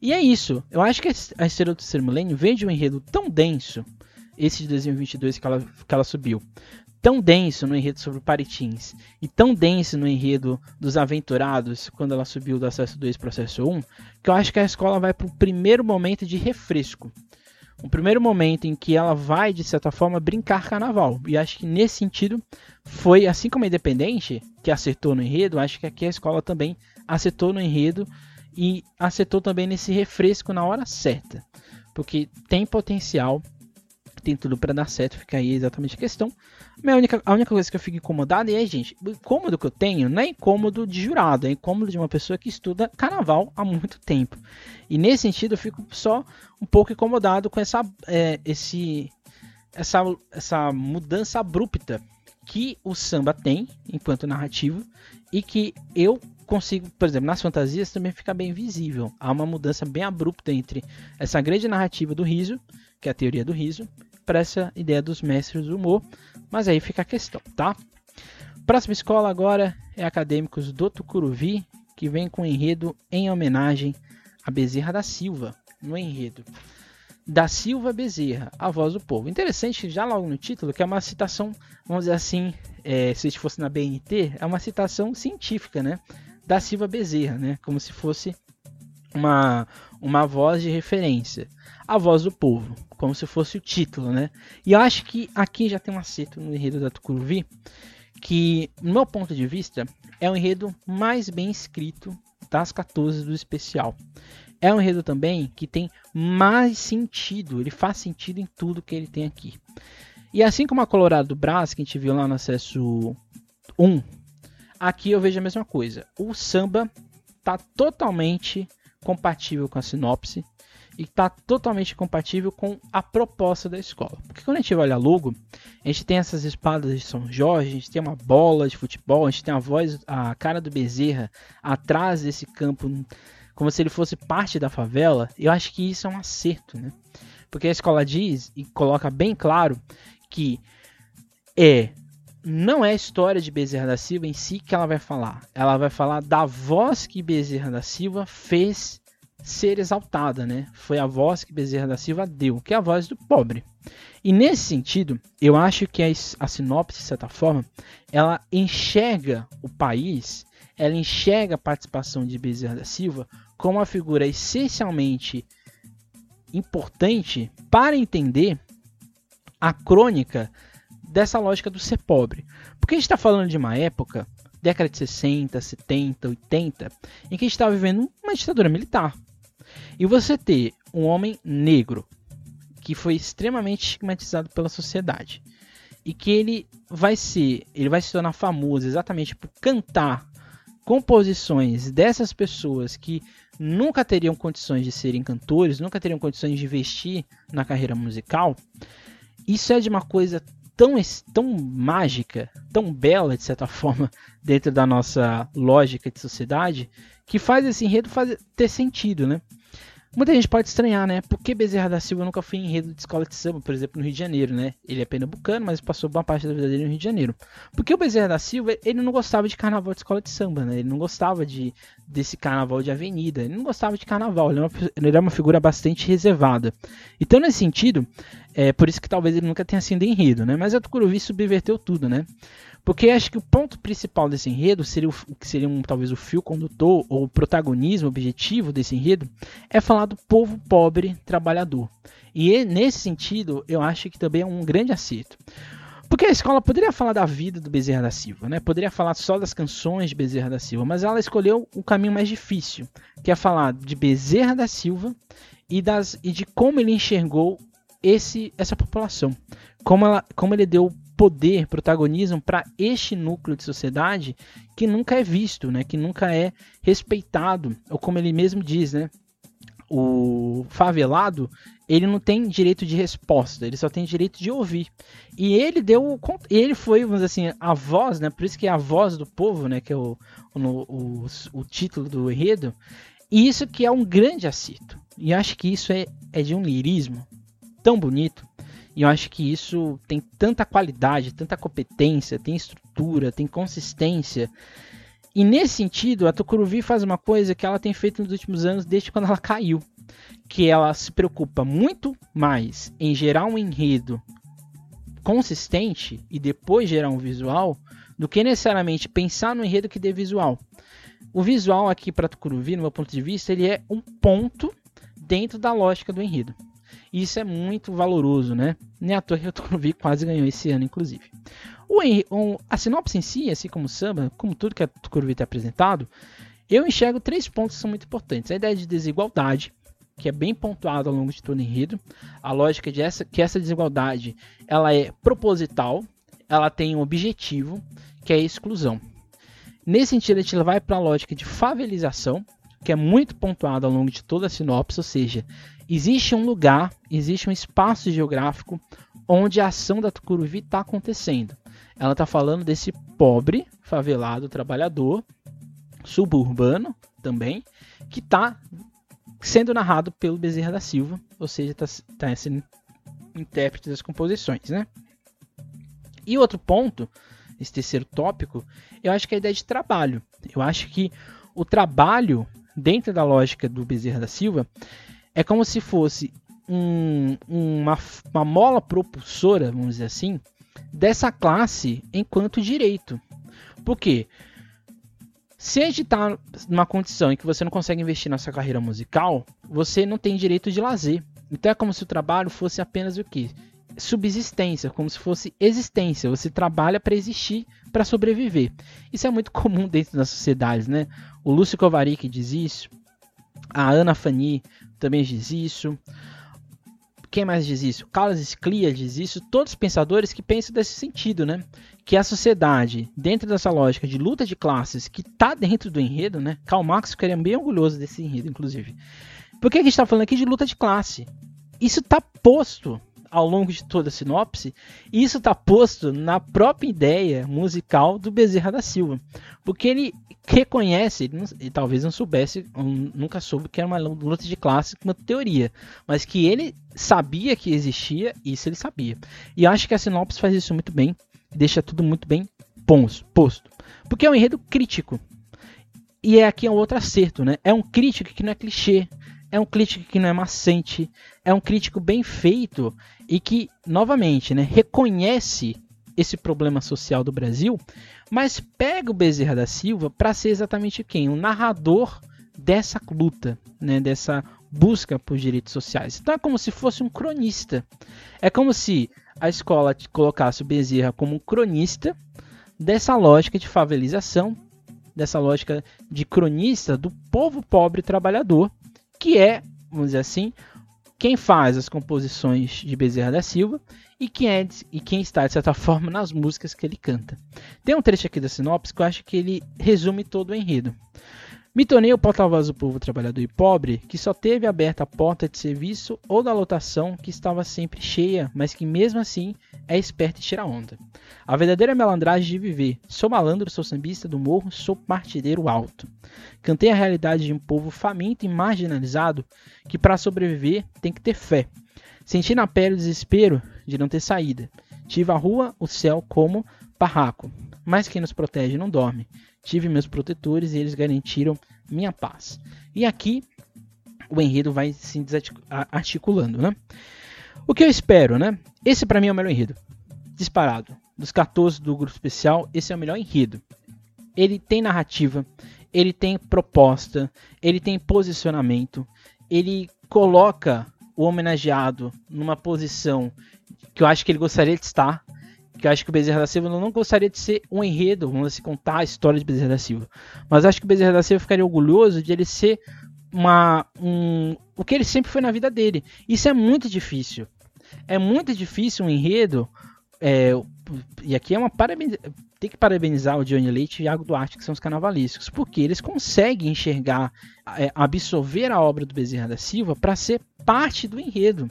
E é isso. Eu acho que a Estrela do Terceiro Milênio veio de um enredo tão denso, esse de 2022 que ela, que ela subiu, tão denso no enredo sobre Paritins e tão denso no enredo dos Aventurados, quando ela subiu do acesso 2 para o acesso 1, que eu acho que a escola vai para o primeiro momento de refresco. Um primeiro momento em que ela vai, de certa forma, brincar carnaval. E acho que nesse sentido foi, assim como a Independente, que acertou no enredo, acho que aqui a escola também acertou no enredo e acertou também nesse refresco na hora certa. Porque tem potencial tem tudo para dar certo, fica aí exatamente a questão. A única, a única coisa que eu fico incomodado é, gente, o incômodo que eu tenho não é incômodo de jurado, é incômodo de uma pessoa que estuda carnaval há muito tempo. E nesse sentido eu fico só um pouco incomodado com essa, é, esse, essa, essa mudança abrupta que o samba tem enquanto narrativo e que eu consigo, por exemplo, nas fantasias também fica bem visível. Há uma mudança bem abrupta entre essa grande narrativa do riso, que é a teoria do riso, para essa ideia dos mestres do humor, mas aí fica a questão, tá? Próxima escola agora é Acadêmicos do Tucuruvi, que vem com enredo em homenagem a Bezerra da Silva, no enredo. Da Silva Bezerra, a voz do povo. Interessante, já logo no título, que é uma citação, vamos dizer assim, é, se fosse na BNT, é uma citação científica, né? Da Silva Bezerra, né? Como se fosse uma, uma voz de referência. A voz do povo como se fosse o título, né? E eu acho que aqui já tem um acerto no enredo da Tucuruvi, que, no meu ponto de vista, é o enredo mais bem escrito das 14 do especial. É um enredo também que tem mais sentido, ele faz sentido em tudo que ele tem aqui. E assim como a Colorado do Brás, que a gente viu lá no acesso 1, aqui eu vejo a mesma coisa. O samba está totalmente compatível com a sinopse e está totalmente compatível com a proposta da escola. Porque quando a gente olha logo, A gente tem essas espadas de São Jorge, a gente tem uma bola de futebol, a gente tem a voz, a cara do Bezerra atrás desse campo, como se ele fosse parte da favela. Eu acho que isso é um acerto, né? Porque a escola diz e coloca bem claro que é não é a história de Bezerra da Silva em si que ela vai falar. Ela vai falar da voz que Bezerra da Silva fez ser exaltada, né? Foi a voz que Bezerra da Silva deu, que é a voz do pobre. E nesse sentido, eu acho que a, a sinopse, de certa forma, ela enxerga o país, ela enxerga a participação de Bezerra da Silva como uma figura essencialmente importante para entender a crônica dessa lógica do ser pobre. Porque a gente está falando de uma época, década de 60, 70, 80, em que a gente está vivendo uma ditadura militar. E você ter um homem negro que foi extremamente estigmatizado pela sociedade e que ele vai ser, ele vai se tornar famoso exatamente por cantar composições dessas pessoas que nunca teriam condições de serem cantores, nunca teriam condições de investir na carreira musical. Isso é de uma coisa tão, tão mágica, tão bela, de certa forma, dentro da nossa lógica de sociedade, que faz esse enredo fazer, ter sentido, né? Muita gente pode estranhar, né? Por que Bezerra da Silva nunca foi enredo de escola de samba, por exemplo, no Rio de Janeiro, né? Ele é pernambucano, mas passou boa parte da vida dele no Rio de Janeiro. Porque o Bezerra da Silva, ele não gostava de carnaval de escola de samba, né? Ele não gostava de, desse carnaval de avenida. Ele não gostava de carnaval. Ele era uma, ele era uma figura bastante reservada. Então, nesse sentido, é por isso que talvez ele nunca tenha sido enredo, né? Mas a Tucuruvi subverteu tudo, né? Porque acho que o ponto principal desse enredo seria o que seria um, talvez o fio condutor ou o protagonismo objetivo desse enredo é falar do povo pobre trabalhador. E nesse sentido, eu acho que também é um grande acerto. Porque a escola poderia falar da vida do Bezerra da Silva, né? Poderia falar só das canções de Bezerra da Silva, mas ela escolheu o caminho mais difícil, que é falar de Bezerra da Silva e, das, e de como ele enxergou esse, essa população. Como, ela, como ele deu poder, protagonismo para este núcleo de sociedade que nunca é visto, né? que nunca é respeitado. Ou como ele mesmo diz, né? o favelado ele não tem direito de resposta, ele só tem direito de ouvir. E ele deu, ele foi, vamos dizer assim, a voz, né? Por isso que é a voz do povo, né? Que é o, o, o, o título do enredo. E isso que é um grande acerto. E acho que isso é, é de um lirismo tão bonito e eu acho que isso tem tanta qualidade, tanta competência, tem estrutura, tem consistência. E nesse sentido, a Tokuruvi faz uma coisa que ela tem feito nos últimos anos desde quando ela caiu, que ela se preocupa muito mais em gerar um enredo consistente e depois gerar um visual do que necessariamente pensar no enredo que dê visual. O visual aqui para Tokuruvi, no meu ponto de vista, ele é um ponto dentro da lógica do enredo. E isso é muito valoroso, né? Nem à toa que o Tokrovi quase ganhou esse ano, inclusive. O, o, a sinopse em si, assim como o samba, como tudo que a Tokrovi tem apresentado, eu enxergo três pontos que são muito importantes. A ideia de desigualdade, que é bem pontuada ao longo de todo o enredo. A lógica de essa, que essa desigualdade ela é proposital, ela tem um objetivo, que é a exclusão. Nesse sentido, a gente vai para a lógica de favelização, que é muito pontuada ao longo de toda a sinopse, ou seja, existe um lugar, existe um espaço geográfico onde a ação da Tucuruvi está acontecendo. Ela está falando desse pobre, favelado, trabalhador, suburbano também, que está sendo narrado pelo Bezerra da Silva, ou seja, está tá sendo intérprete das composições, né? E outro ponto, esse terceiro tópico, eu acho que é a ideia de trabalho. Eu acho que o trabalho, dentro da lógica do Bezerra da Silva, é como se fosse um, uma, uma mola propulsora, vamos dizer assim, dessa classe enquanto direito. Por quê? Se a gente está numa condição em que você não consegue investir na sua carreira musical, você não tem direito de lazer. Então é como se o trabalho fosse apenas o quê? Subsistência, como se fosse existência. Você trabalha para existir, para sobreviver. Isso é muito comum dentro das sociedades, né? O Lúcio Kovarik diz isso, a Ana Fani também diz isso. Quem mais diz isso? Carlos Sclia diz isso. Todos os pensadores que pensam desse sentido, né? Que a sociedade, dentro dessa lógica de luta de classes, que está dentro do enredo, né? Karl Marx ficaria bem orgulhoso desse enredo, inclusive. Por que a gente está falando aqui de luta de classe? Isso está posto ao longo de toda a sinopse, isso está posto na própria ideia musical do Bezerra da Silva. Porque ele reconhece, ele, não, talvez não soubesse, nunca soube que era uma luta de classe, uma teoria, mas que ele sabia que existia, isso ele sabia. E acho que a sinopse faz isso muito bem, deixa tudo muito bem posto. Porque é um enredo crítico. E é aqui um outro acerto, né? É um crítico que não é clichê, é um crítico que não é maçante, é um crítico bem feito e que, novamente, né, reconhece esse problema social do Brasil, mas pega o Bezerra da Silva para ser exatamente quem? O narrador dessa luta, né, dessa busca por direitos sociais. Então é como se fosse um cronista. É como se a escola colocasse o Bezerra como um cronista dessa lógica de favelização, dessa lógica de cronista do povo pobre trabalhador que é, vamos dizer assim, quem faz as composições de Bezerra da Silva e quem, é, e quem está, de certa forma, nas músicas que ele canta. Tem um trecho aqui da sinopse que eu acho que ele resume todo o enredo. Me tornei o porta-voz do povo trabalhador e pobre que só teve aberta a porta de serviço ou da lotação que estava sempre cheia, mas que mesmo assim é esperto e tira onda. A verdadeira melandragem de viver. Sou malandro, sou sambista do morro, sou partideiro alto. Cantei a realidade de um povo faminto e marginalizado que para sobreviver tem que ter fé. Senti na pele o desespero de não ter saída. Tive a rua, o céu como barraco. Mas quem nos protege não dorme. Tive meus protetores e eles garantiram minha paz. E aqui o enredo vai se articulando, né? O que eu espero, né? Esse para mim é o melhor enredo. Disparado. Dos 14 do grupo especial, esse é o melhor enredo. Ele tem narrativa, ele tem proposta, ele tem posicionamento, ele coloca o homenageado numa posição que eu acho que ele gostaria de estar, que acho que o Bezerra da Silva não gostaria de ser um enredo, vamos assim, contar a história de Bezerra da Silva. Mas acho que o Bezerra da Silva ficaria orgulhoso de ele ser uma, um, o que ele sempre foi na vida dele. Isso é muito difícil. É muito difícil um enredo. É, e aqui é uma parabéns, tem que parabenizar o Johnny Leite e o Iago Duarte, que são os carnavalescos, porque eles conseguem enxergar, é, absorver a obra do Bezerra da Silva para ser parte do enredo.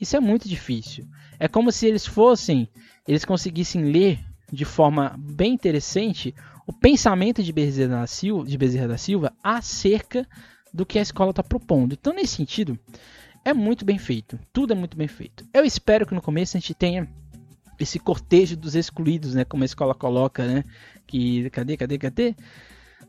Isso é muito difícil. É como se eles fossem eles conseguissem ler de forma bem interessante o pensamento de Bezerra da Silva, de Bezerra da Silva acerca do que a escola está propondo. Então, nesse sentido, é muito bem feito. Tudo é muito bem feito. Eu espero que no começo a gente tenha esse cortejo dos excluídos, né? Como a escola coloca, né? Que cadê, cadê, cadê?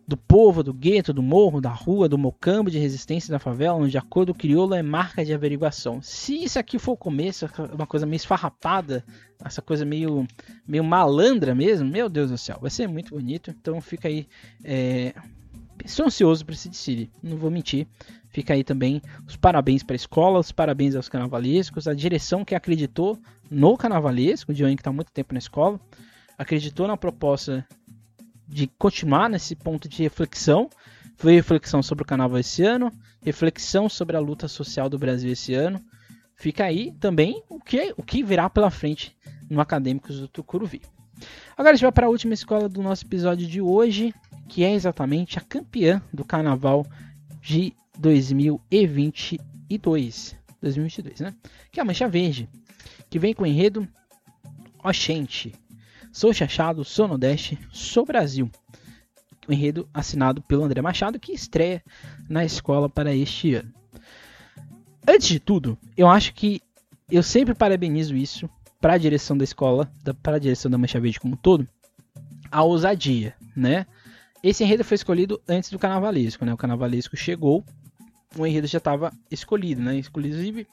Do povo, do gueto, do morro, da rua, do mocambo de resistência da favela, onde a cor do crioulo é marca de averiguação. Se isso aqui for o começo, uma coisa meio esfarrapada, essa coisa meio, meio malandra mesmo, meu Deus do céu, vai ser muito bonito. Então fica aí. É... Ansioso para esse desfile, não vou mentir. Fica aí também os parabéns para a escola, os parabéns aos carnavalescos, a direção que acreditou no carnavalesco, de que está muito tempo na escola, acreditou na proposta de continuar nesse ponto de reflexão. Foi reflexão sobre o carnaval esse ano, reflexão sobre a luta social do Brasil esse ano. Fica aí também o que, o que virá pela frente no Acadêmicos do Tucuruvi. Agora a gente vai para a última escola do nosso episódio de hoje, que é exatamente a campeã do carnaval de 2022. 2022, né? Que é a Mancha Verde, que vem com o enredo Oxente, Sou Chachado, sou Nordeste, sou Brasil. O enredo assinado pelo André Machado, que estreia na escola para este ano. Antes de tudo, eu acho que eu sempre parabenizo isso para a direção da escola, para a direção da Mancha Verde como um todo, a ousadia, né? Esse enredo foi escolhido antes do carnavalesco, né? O carnavalesco chegou, o enredo já estava escolhido, né? Inclusive,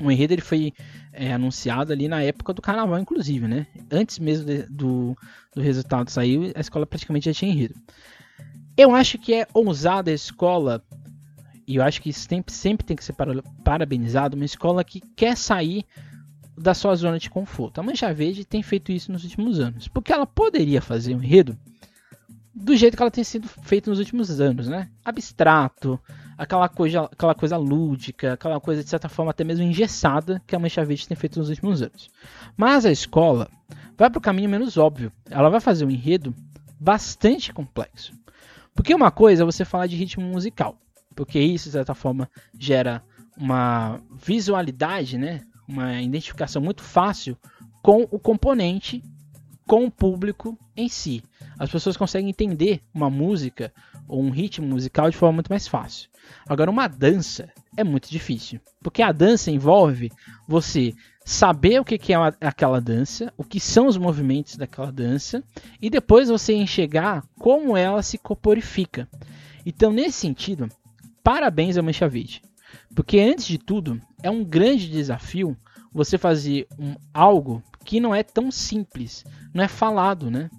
o enredo ele foi é, anunciado ali na época do carnaval, inclusive, né? Antes mesmo de, do, do resultado sair, a escola praticamente já tinha enredo. Eu acho que é ousada a escola, e eu acho que isso sempre, sempre tem que ser parabenizado, uma escola que quer sair da sua zona de conforto. A Mancha Verde tem feito isso nos últimos anos, porque ela poderia fazer um enredo do jeito que ela tem sido feita nos últimos anos, né? Abstrato, aquela coisa, aquela coisa lúdica, aquela coisa de certa forma até mesmo engessada que a Mancha Verde tem feito nos últimos anos. Mas a escola vai para o caminho menos óbvio. Ela vai fazer um enredo bastante complexo. Porque uma coisa é você falar de ritmo musical, porque isso de certa forma gera uma visualidade, né? uma identificação muito fácil com o componente, com o público em si. As pessoas conseguem entender uma música ou um ritmo musical de forma muito mais fácil. Agora, uma dança é muito difícil, porque a dança envolve você saber o que é aquela dança, o que são os movimentos daquela dança, e depois você enxergar como ela se corporifica. Então, nesse sentido, parabéns ao Manchavide, porque antes de tudo, é um grande desafio você fazer um, algo que não é tão simples, não é falado, né?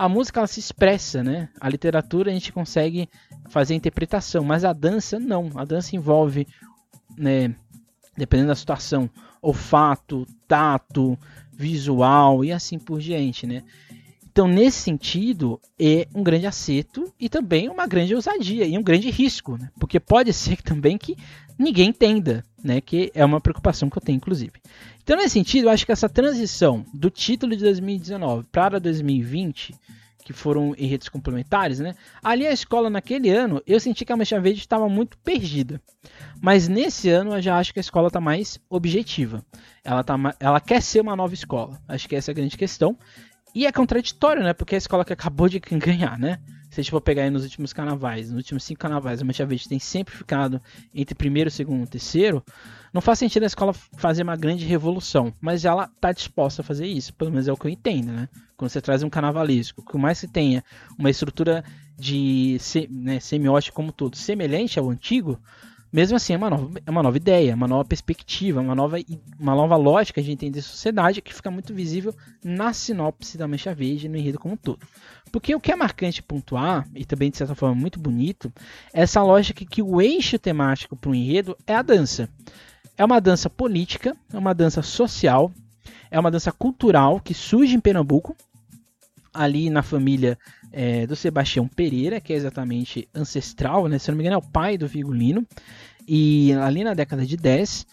A música ela se expressa, né? A literatura a gente consegue fazer a interpretação, mas a dança não. A dança envolve, né, dependendo da situação, olfato, tato, visual e assim por diante, né? Então, nesse sentido, é um grande acerto e também uma grande ousadia e um grande risco, né? porque pode ser também que ninguém entenda, né? que é uma preocupação que eu tenho, inclusive. Então, nesse sentido, eu acho que essa transição do título de 2019 para 2020, que foram em redes complementares, né? ali a escola naquele ano, eu senti que a Mancha Verde estava muito perdida. Mas nesse ano eu já acho que a escola está mais objetiva. Ela, tá, ela quer ser uma nova escola. Acho que essa é a grande questão. E é contraditório, né? Porque a escola que acabou de ganhar, né? Se a gente for pegar aí nos últimos carnavais, nos últimos cinco carnavais, a Mancha Verde tem sempre ficado entre primeiro, segundo terceiro. Não faz sentido a escola fazer uma grande revolução, mas ela está disposta a fazer isso, pelo menos é o que eu entendo, né? Quando você traz um carnavalesco, por mais que tenha uma estrutura de né, semiótica como todo semelhante ao antigo, mesmo assim, é uma nova, é uma nova ideia, uma nova perspectiva, uma nova, uma nova lógica de entender a sociedade que fica muito visível na sinopse da Mancha Verde no enredo como um todo. Porque o que é marcante pontuar, e também de certa forma muito bonito, é essa lógica que o eixo temático para o enredo é a dança. É uma dança política, é uma dança social, é uma dança cultural que surge em Pernambuco, ali na família é, do Sebastião Pereira, que é exatamente ancestral, né? se não me engano é o pai do Vigolino, e ali na década de 10,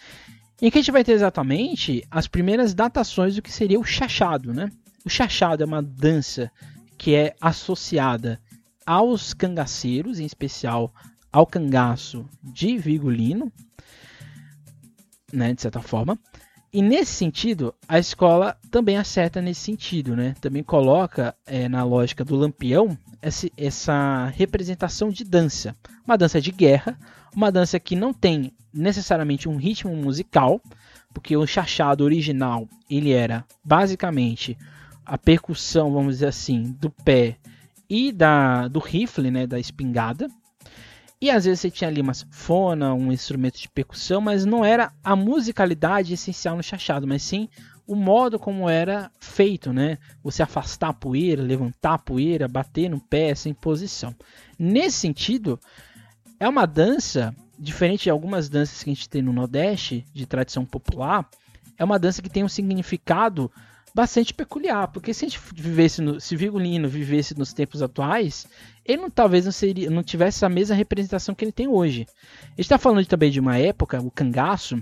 em que a gente vai ter exatamente as primeiras datações do que seria o chachado. Né? O chachado é uma dança que é associada aos cangaceiros, em especial ao cangaço de Vigolino, né, de certa forma. E nesse sentido, a escola também acerta nesse sentido, né? Também coloca é, na lógica do lampião essa, essa representação de dança. Uma dança de guerra, uma dança que não tem necessariamente um ritmo musical, porque o chachado original ele era basicamente a percussão, vamos dizer assim, do pé e da, do rifle, né, da espingarda. E às vezes você tinha ali uma fona, um instrumento de percussão, mas não era a musicalidade essencial no chachado, mas sim o modo como era feito, né? Você afastar a poeira, levantar a poeira, bater no pé, essa imposição. Nesse sentido, é uma dança, diferente de algumas danças que a gente tem no Nordeste, de tradição popular, é uma dança que tem um significado bastante peculiar, porque se a gente vivesse no, se Vigolino vivesse nos tempos atuais, ele não, talvez não, seria, não tivesse a mesma representação que ele tem hoje. A gente está falando também de uma época, o cangaço,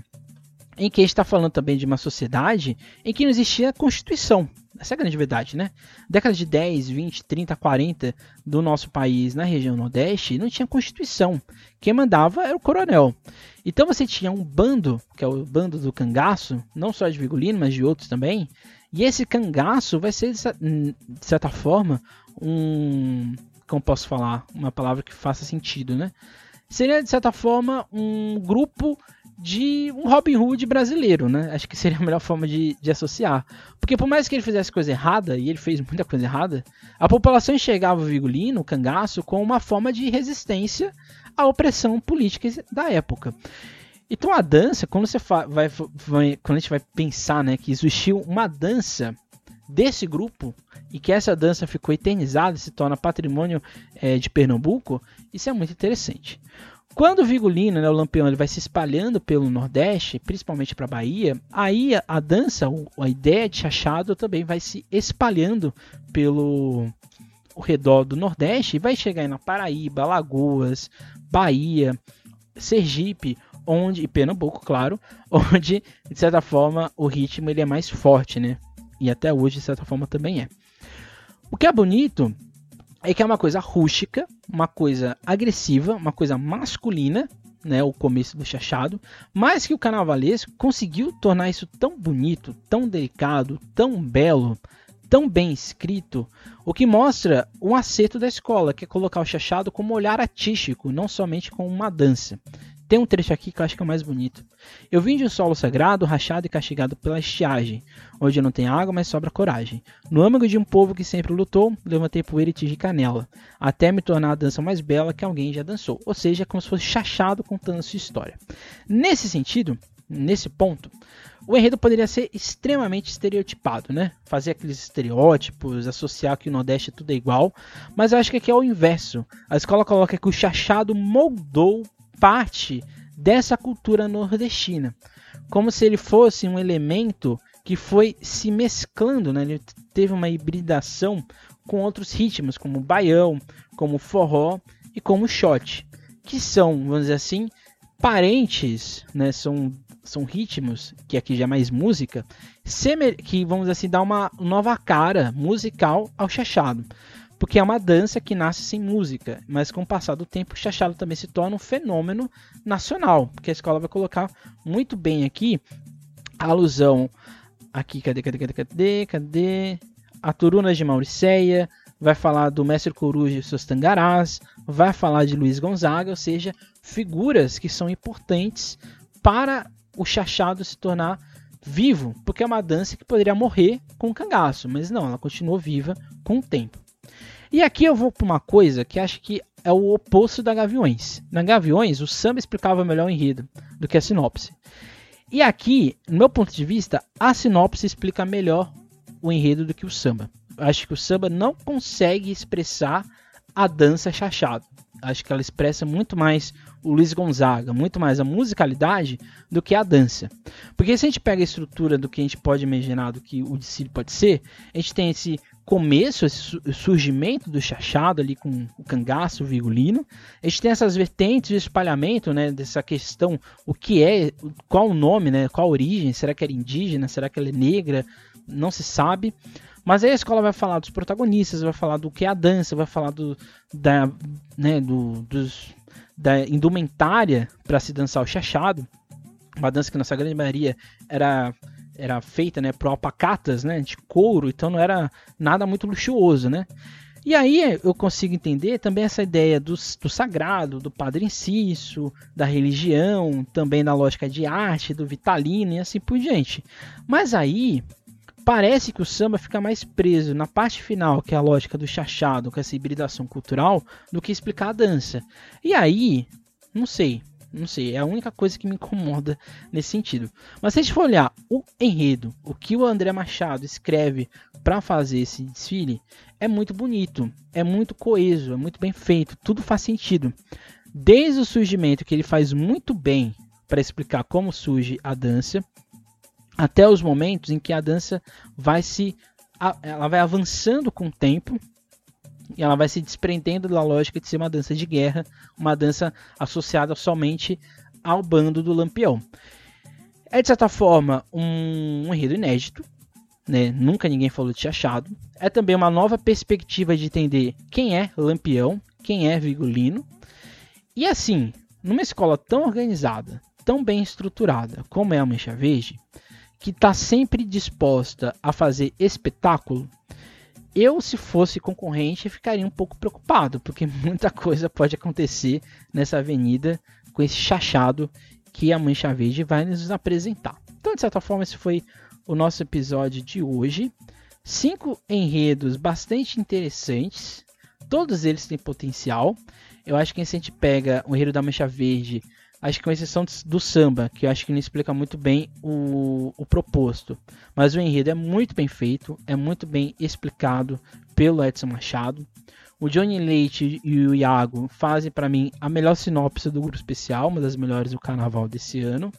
em que a gente está falando também de uma sociedade em que não existia Constituição. Essa é a grande verdade, né? Década de 10, 20, 30, 40 do nosso país na região Nordeste não tinha Constituição. Quem mandava era o coronel. Então você tinha um bando, que é o bando do cangaço, não só de Vigolino, mas de outros também, e esse cangaço vai ser, de certa forma, um. Como posso falar? Uma palavra que faça sentido, né? Seria, de certa forma, um grupo de um Robin Hood brasileiro, né? Acho que seria a melhor forma de, de, associar. Porque por mais que ele fizesse coisa errada, e ele fez muita coisa errada, a população enxergava o Vigolino, o cangaço, como uma forma de resistência à opressão política da época. Então a dança, quando você vai, vai, quando a gente vai pensar, né, que existiu uma dança desse grupo e que essa dança ficou eternizada, se torna patrimônio é, de Pernambuco, isso é muito interessante. Quando o Vigolino, né, o Lampião, ele vai se espalhando pelo Nordeste, principalmente para a Bahia, aí a, a dança, a ideia de chachado também vai se espalhando pelo o redor do Nordeste e vai chegar na Paraíba, Alagoas, Bahia, Sergipe, onde e Pernambuco, claro, onde de certa forma o ritmo ele é mais forte, né? E até hoje de certa forma também é. O que é bonito é que é uma coisa rústica, uma coisa agressiva, uma coisa masculina, né, o começo do chachado, mas que o carnavalesco conseguiu tornar isso tão bonito, tão delicado, tão belo, tão bem escrito, o que mostra um acerto da escola, que é colocar o chachado como olhar artístico, não somente como uma dança. Tem um trecho aqui que eu acho que é o mais bonito. Eu vim de um solo sagrado, rachado e castigado pela estiagem, onde não tem água, mas sobra coragem. No âmago de um povo que sempre lutou, levantei poeira e tige canela, até me tornar a dança mais bela que alguém já dançou. Ou seja, é como se fosse chachado contando a sua história. Nesse sentido, nesse ponto, o enredo poderia ser extremamente estereotipado, né? Fazer aqueles estereótipos, associar que o Nordeste tudo é igual, mas eu acho que aqui é o inverso. A escola coloca que o chachado moldou parte dessa cultura nordestina, como se ele fosse um elemento que foi se mesclando, né? ele teve uma hibridação com outros ritmos, como baião, como forró e como shot, que são, vamos dizer assim, parentes, né? são, são ritmos, que aqui já é mais música, que vamos dizer assim, dá uma nova cara musical ao chachado porque é uma dança que nasce sem música, mas com o passar do tempo o chachado também se torna um fenômeno nacional, porque a escola vai colocar muito bem aqui a alusão aqui, cadê, cadê, cadê, cadê, cadê? A Turuna de Mauricéia, vai falar do Mestre Coruja e seus tangarás, vai falar de Luiz Gonzaga, ou seja, figuras que são importantes para o chachado se tornar vivo, porque é uma dança que poderia morrer com o cangaço, mas não, ela continuou viva com o tempo. E aqui eu vou para uma coisa que acho que é o oposto da Gaviões. Na Gaviões, o samba explicava melhor o enredo do que a sinopse. E aqui, no meu ponto de vista, a sinopse explica melhor o enredo do que o samba. Acho que o samba não consegue expressar a dança chachado. Acho que ela expressa muito mais o Luiz Gonzaga, muito mais a musicalidade do que a dança. Porque se a gente pega a estrutura do que a gente pode imaginar do que o desfile pode ser, a gente tem esse começo, esse surgimento do chachado ali com o cangaço, o vigolino. A gente tem essas vertentes de espalhamento, né, dessa questão, o que é, qual o nome, né, qual a origem, será que era indígena, será que ela é negra, não se sabe. Mas aí a escola vai falar dos protagonistas, vai falar do que é a dança, vai falar do, da, né, do, dos, da indumentária para se dançar o chachado. Uma dança que, na sua grande maioria, era era feita, né, por alpacatas, né, de couro, então não era nada muito luxuoso, né? E aí eu consigo entender também essa ideia do, do sagrado, do padre inciso, da religião, também da lógica de arte, do vitalino e assim por diante. Mas aí parece que o samba fica mais preso na parte final, que é a lógica do chachado, com essa hibridação cultural, do que explicar a dança. E aí, não sei, não sei, é a única coisa que me incomoda nesse sentido. Mas se a gente for olhar o enredo, o que o André Machado escreve para fazer esse desfile, é muito bonito, é muito coeso, é muito bem feito, tudo faz sentido. Desde o surgimento, que ele faz muito bem para explicar como surge a dança, até os momentos em que a dança vai se ela vai avançando com o tempo e ela vai se desprendendo da lógica de ser uma dança de guerra, uma dança associada somente ao bando do Lampião. É de certa forma um, um enredo inédito, né? nunca ninguém falou de achado. É também uma nova perspectiva de entender quem é Lampião, quem é Vigolino. E assim, numa escola tão organizada, tão bem estruturada como é a Mancha Verde, que está sempre disposta a fazer espetáculo, eu, se fosse concorrente, ficaria um pouco preocupado, porque muita coisa pode acontecer nessa avenida com esse chachado que a Mancha Verde vai nos apresentar. Então, de certa forma, esse foi o nosso episódio de hoje. Cinco enredos bastante interessantes, todos eles têm potencial. Eu acho que se a gente pega o enredo da Mancha Verde acho que com exceção do samba, que eu acho que não explica muito bem o, o proposto. Mas o enredo é muito bem feito, é muito bem explicado pelo Edson Machado. O Johnny Leite e o Iago fazem para mim a melhor sinopse do grupo especial, uma das melhores do carnaval desse ano.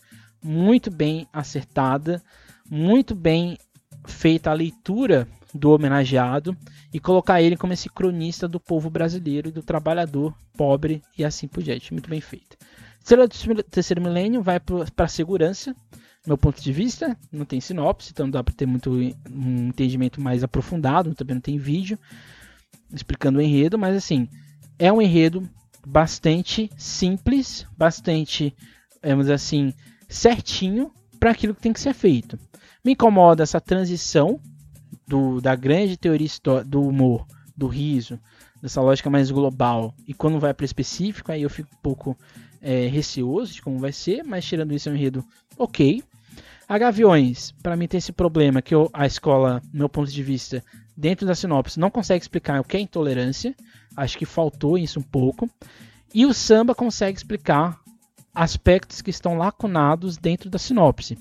Muito bem acertada, muito bem feita a leitura do homenageado e colocar ele como esse cronista do povo brasileiro, do trabalhador pobre e assim por diante. Muito bem feita. Estrela do Terceiro Milênio vai para segurança, meu ponto de vista. Não tem sinopse, então dá para ter muito um entendimento mais aprofundado. Também não tem vídeo explicando o enredo, mas assim, é um enredo bastante simples, bastante, vamos assim, certinho para aquilo que tem que ser feito. Me incomoda essa transição do, da grande teoria do humor, do riso, dessa lógica mais global, e quando vai para específico, aí eu fico um pouco é, receoso de como vai ser, mas tirando isso é um enredo ok. A Gaviões, para mim tem esse problema que eu, a escola, meu ponto de vista, dentro da sinopse, não consegue explicar o que é intolerância. Acho que faltou isso um pouco. E o samba consegue explicar aspectos que estão lacunados dentro da sinopse.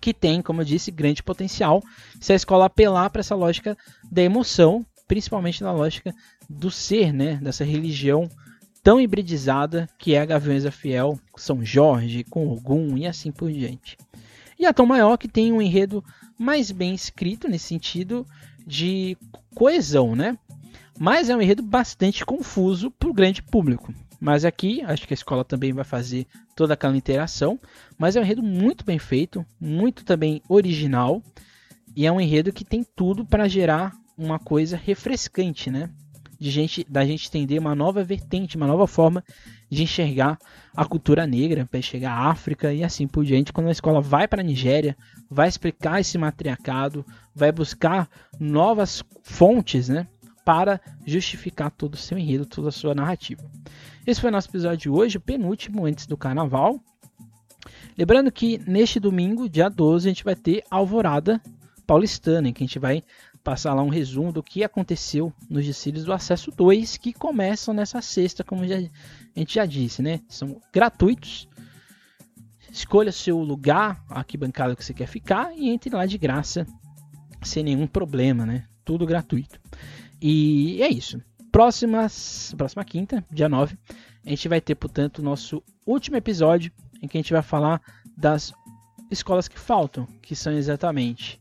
Que tem, como eu disse, grande potencial se a escola apelar para essa lógica da emoção, principalmente na lógica do ser, né? Dessa religião tão hibridizada que é a Gaviões Fiel, São Jorge, com Ogum e assim por diante. E a Tom Maior que tem um enredo mais bem escrito nesse sentido de coesão, né? Mas é um enredo bastante confuso para o grande público. Mas aqui, acho que a escola também vai fazer toda aquela interação. Mas é um enredo muito bem feito, muito também original. E é um enredo que tem tudo para gerar uma coisa refrescante, né? De gente, da gente entender uma nova vertente, uma nova forma de enxergar a cultura negra, para enxergar a África e assim por diante. Quando a escola vai para a Nigéria, vai explicar esse matriarcado, vai buscar novas fontes, né? Para justificar todo o seu enredo, toda a sua narrativa. Esse foi o nosso episódio de hoje, o penúltimo antes do carnaval. Lembrando que neste domingo, dia 12, a gente vai ter Alvorada Paulistana, em que a gente vai passar lá um resumo do que aconteceu nos desfiles do Acesso 2, que começam nessa sexta, como já, a gente já disse, né? São gratuitos. Escolha seu lugar, a bancada que você quer ficar e entre lá de graça, sem nenhum problema, né? Tudo gratuito. E é isso. Próximas, próxima quinta, dia 9, a gente vai ter, portanto, o nosso último episódio em que a gente vai falar das escolas que faltam, que são exatamente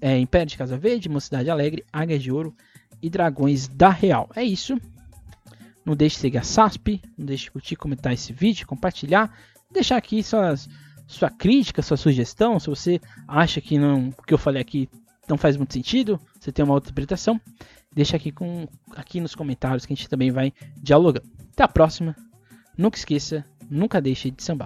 é, Império de Casa Verde, Mocidade Alegre, Águia de Ouro e Dragões da Real. É isso. Não deixe de seguir a SASP, não deixe de curtir, comentar esse vídeo, compartilhar, deixar aqui suas, sua crítica, sua sugestão. Se você acha que não, o que eu falei aqui não faz muito sentido, você tem uma outra interpretação, deixa aqui, com, aqui nos comentários que a gente também vai dialogando. Até a próxima. Nunca esqueça, nunca deixe de sambar.